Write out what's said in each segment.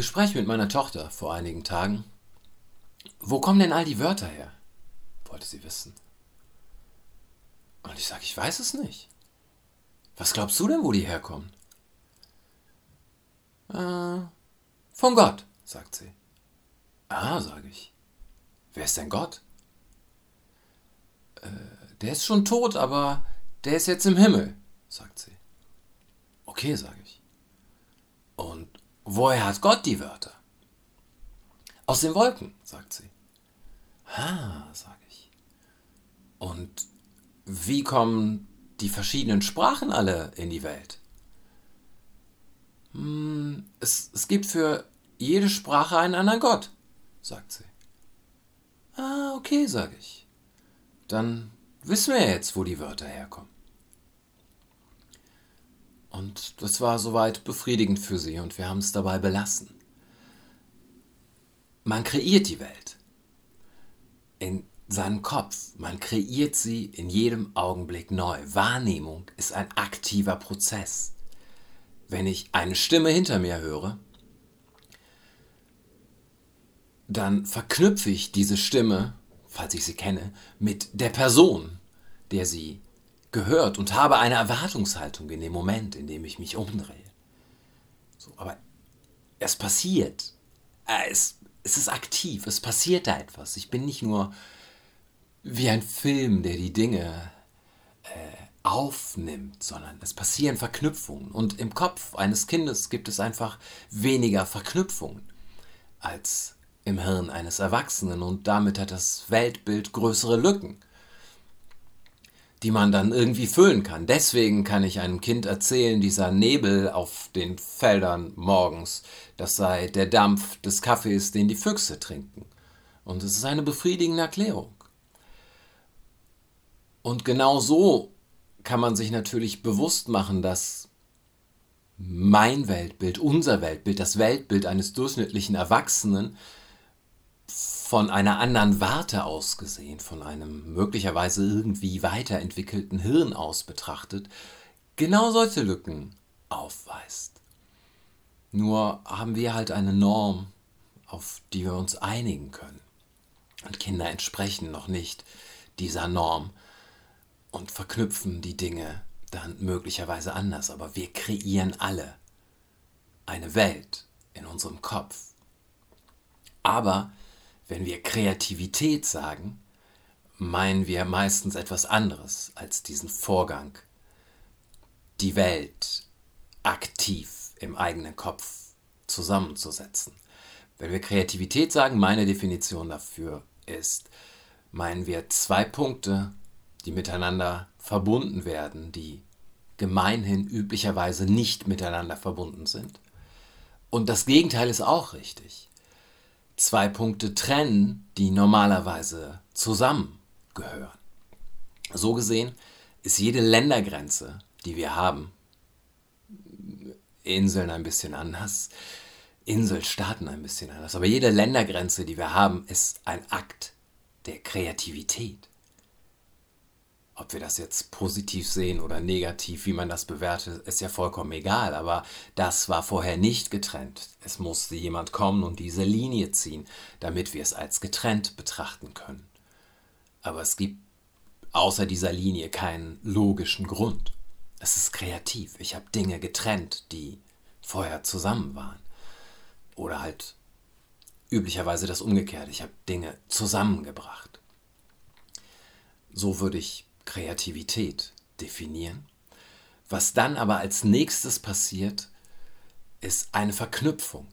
Gespräch mit meiner Tochter vor einigen Tagen. Wo kommen denn all die Wörter her? wollte sie wissen. Und ich sage, ich weiß es nicht. Was glaubst du denn, wo die herkommen? Äh, von Gott, sagt sie. Ah, sage ich. Wer ist denn Gott? Äh, der ist schon tot, aber der ist jetzt im Himmel, sagt sie. Okay, sage ich. Und woher hat Gott die Wörter? Aus den Wolken, sagt sie. Ah, sage ich. Und wie kommen die verschiedenen Sprachen alle in die Welt? Hm, es, es gibt für jede Sprache einen anderen Gott, sagt sie. Ah, okay, sage ich. Dann wissen wir jetzt, wo die Wörter herkommen. Und das war soweit befriedigend für sie und wir haben es dabei belassen. Man kreiert die Welt in seinem Kopf, man kreiert sie in jedem Augenblick neu. Wahrnehmung ist ein aktiver Prozess. Wenn ich eine Stimme hinter mir höre, dann verknüpfe ich diese Stimme, falls ich sie kenne, mit der Person, der sie gehört und habe eine Erwartungshaltung in dem Moment, in dem ich mich umdrehe. So, aber es passiert. Äh, es, es ist aktiv, es passiert da etwas. Ich bin nicht nur wie ein Film, der die Dinge äh, aufnimmt, sondern es passieren Verknüpfungen. Und im Kopf eines Kindes gibt es einfach weniger Verknüpfungen als im Hirn eines Erwachsenen. Und damit hat das Weltbild größere Lücken die man dann irgendwie füllen kann. Deswegen kann ich einem Kind erzählen, dieser Nebel auf den Feldern morgens, das sei der Dampf des Kaffees, den die Füchse trinken. Und es ist eine befriedigende Erklärung. Und genau so kann man sich natürlich bewusst machen, dass mein Weltbild, unser Weltbild, das Weltbild eines durchschnittlichen Erwachsenen von einer anderen Warte aus gesehen, von einem möglicherweise irgendwie weiterentwickelten Hirn aus betrachtet, genau solche Lücken aufweist. Nur haben wir halt eine Norm, auf die wir uns einigen können. Und Kinder entsprechen noch nicht dieser Norm und verknüpfen die Dinge dann möglicherweise anders. Aber wir kreieren alle eine Welt in unserem Kopf. Aber wenn wir Kreativität sagen, meinen wir meistens etwas anderes als diesen Vorgang, die Welt aktiv im eigenen Kopf zusammenzusetzen. Wenn wir Kreativität sagen, meine Definition dafür ist, meinen wir zwei Punkte, die miteinander verbunden werden, die gemeinhin üblicherweise nicht miteinander verbunden sind. Und das Gegenteil ist auch richtig zwei Punkte trennen, die normalerweise zusammengehören. So gesehen ist jede Ländergrenze, die wir haben, Inseln ein bisschen anders, Inselstaaten ein bisschen anders, aber jede Ländergrenze, die wir haben, ist ein Akt der Kreativität. Ob wir das jetzt positiv sehen oder negativ, wie man das bewertet, ist ja vollkommen egal. Aber das war vorher nicht getrennt. Es musste jemand kommen und diese Linie ziehen, damit wir es als getrennt betrachten können. Aber es gibt außer dieser Linie keinen logischen Grund. Es ist kreativ. Ich habe Dinge getrennt, die vorher zusammen waren. Oder halt üblicherweise das Umgekehrte. Ich habe Dinge zusammengebracht. So würde ich Kreativität definieren. Was dann aber als nächstes passiert, ist eine Verknüpfung.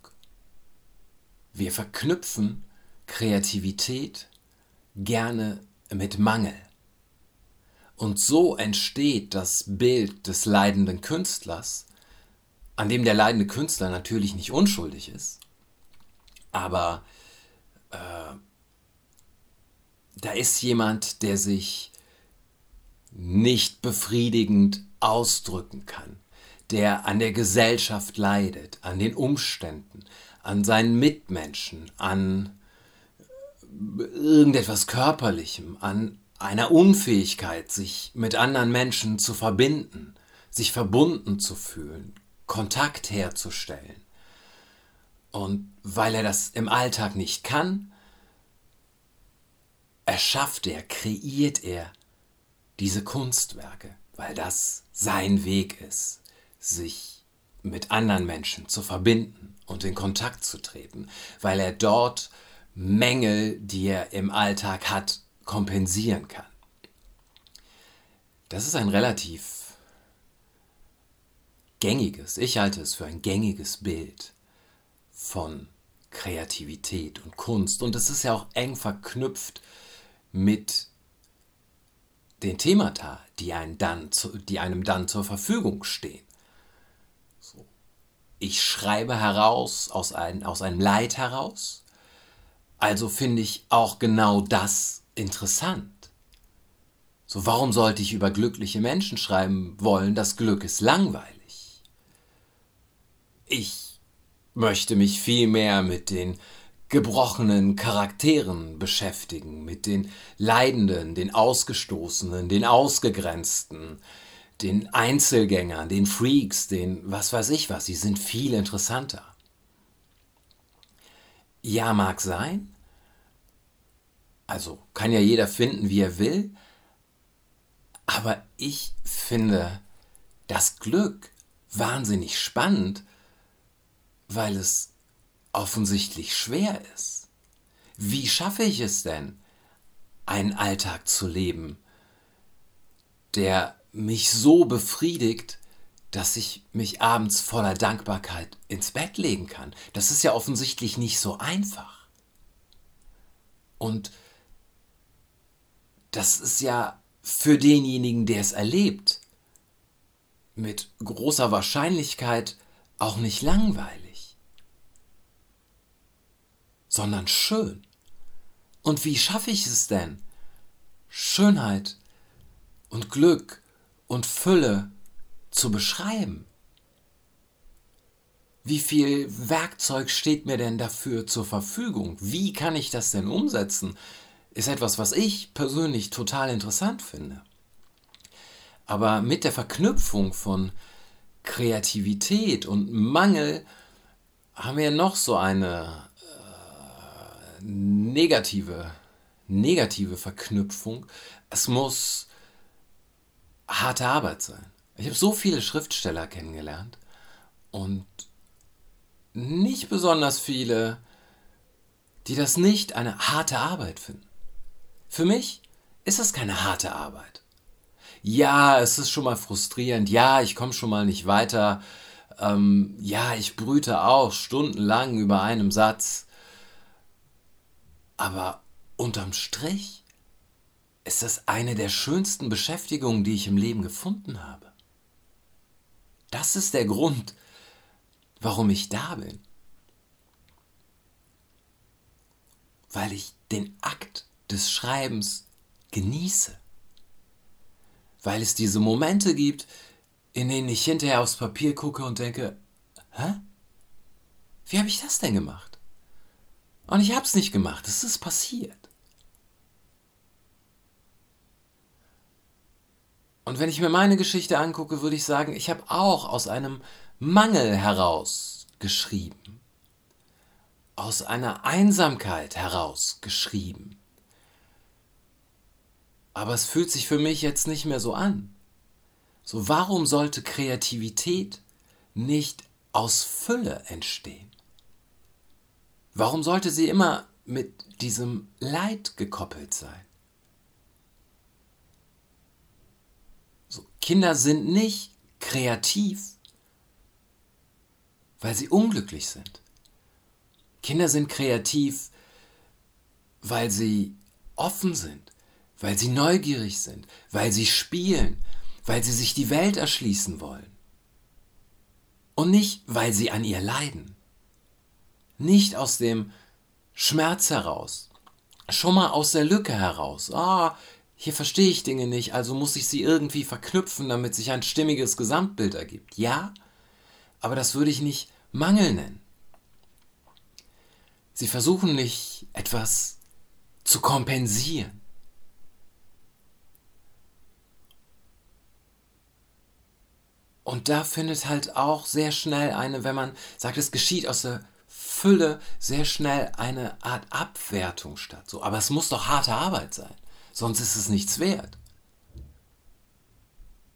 Wir verknüpfen Kreativität gerne mit Mangel. Und so entsteht das Bild des leidenden Künstlers, an dem der leidende Künstler natürlich nicht unschuldig ist, aber äh, da ist jemand, der sich nicht befriedigend ausdrücken kann, der an der Gesellschaft leidet, an den Umständen, an seinen Mitmenschen, an irgendetwas Körperlichem, an einer Unfähigkeit, sich mit anderen Menschen zu verbinden, sich verbunden zu fühlen, Kontakt herzustellen. Und weil er das im Alltag nicht kann, erschafft er, kreiert er diese Kunstwerke, weil das sein Weg ist, sich mit anderen Menschen zu verbinden und in Kontakt zu treten, weil er dort Mängel, die er im Alltag hat, kompensieren kann. Das ist ein relativ gängiges, ich halte es für ein gängiges Bild von Kreativität und Kunst. Und es ist ja auch eng verknüpft mit den Themata, die, einem dann, die einem dann zur Verfügung stehen. So. Ich schreibe heraus aus, ein, aus einem Leid heraus, also finde ich auch genau das interessant. So, warum sollte ich über glückliche Menschen schreiben wollen? Das Glück ist langweilig. Ich möchte mich vielmehr mit den gebrochenen Charakteren beschäftigen, mit den Leidenden, den Ausgestoßenen, den Ausgegrenzten, den Einzelgängern, den Freaks, den was weiß ich was, sie sind viel interessanter. Ja, mag sein. Also kann ja jeder finden, wie er will. Aber ich finde das Glück wahnsinnig spannend, weil es offensichtlich schwer ist. Wie schaffe ich es denn, einen Alltag zu leben, der mich so befriedigt, dass ich mich abends voller Dankbarkeit ins Bett legen kann? Das ist ja offensichtlich nicht so einfach. Und das ist ja für denjenigen, der es erlebt, mit großer Wahrscheinlichkeit auch nicht langweilig sondern schön. Und wie schaffe ich es denn? Schönheit und Glück und Fülle zu beschreiben. Wie viel Werkzeug steht mir denn dafür zur Verfügung? Wie kann ich das denn umsetzen? Ist etwas, was ich persönlich total interessant finde. Aber mit der Verknüpfung von Kreativität und Mangel haben wir noch so eine negative, negative Verknüpfung. Es muss harte Arbeit sein. Ich habe so viele Schriftsteller kennengelernt und nicht besonders viele, die das nicht eine harte Arbeit finden. Für mich ist das keine harte Arbeit. Ja, es ist schon mal frustrierend. Ja, ich komme schon mal nicht weiter. Ähm, ja, ich brüte auch stundenlang über einem Satz. Aber unterm Strich ist das eine der schönsten Beschäftigungen, die ich im Leben gefunden habe. Das ist der Grund, warum ich da bin. Weil ich den Akt des Schreibens genieße. Weil es diese Momente gibt, in denen ich hinterher aufs Papier gucke und denke, hä? Wie habe ich das denn gemacht? Und ich habe es nicht gemacht, es ist passiert. Und wenn ich mir meine Geschichte angucke, würde ich sagen, ich habe auch aus einem Mangel heraus geschrieben. Aus einer Einsamkeit heraus geschrieben. Aber es fühlt sich für mich jetzt nicht mehr so an. So, warum sollte Kreativität nicht aus Fülle entstehen? Warum sollte sie immer mit diesem Leid gekoppelt sein? So, Kinder sind nicht kreativ, weil sie unglücklich sind. Kinder sind kreativ, weil sie offen sind, weil sie neugierig sind, weil sie spielen, weil sie sich die Welt erschließen wollen. Und nicht, weil sie an ihr leiden nicht aus dem Schmerz heraus, schon mal aus der Lücke heraus. Ah, hier verstehe ich Dinge nicht, also muss ich sie irgendwie verknüpfen, damit sich ein stimmiges Gesamtbild ergibt. Ja, aber das würde ich nicht Mangel nennen. Sie versuchen nicht etwas zu kompensieren. Und da findet halt auch sehr schnell eine, wenn man sagt, es geschieht aus der Fülle sehr schnell eine Art Abwertung statt. So, aber es muss doch harte Arbeit sein, sonst ist es nichts wert.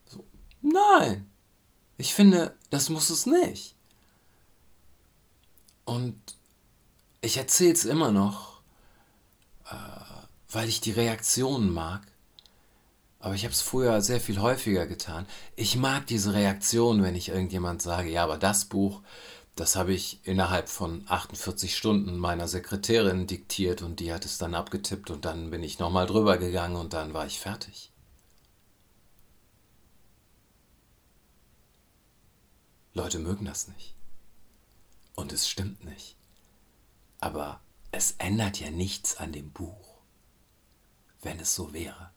So, nein, ich finde, das muss es nicht. Und ich erzähle es immer noch, äh, weil ich die Reaktionen mag. Aber ich habe es früher sehr viel häufiger getan. Ich mag diese Reaktion, wenn ich irgendjemand sage, ja, aber das Buch, das habe ich innerhalb von 48 Stunden meiner Sekretärin diktiert und die hat es dann abgetippt und dann bin ich nochmal drüber gegangen und dann war ich fertig. Leute mögen das nicht. Und es stimmt nicht. Aber es ändert ja nichts an dem Buch, wenn es so wäre.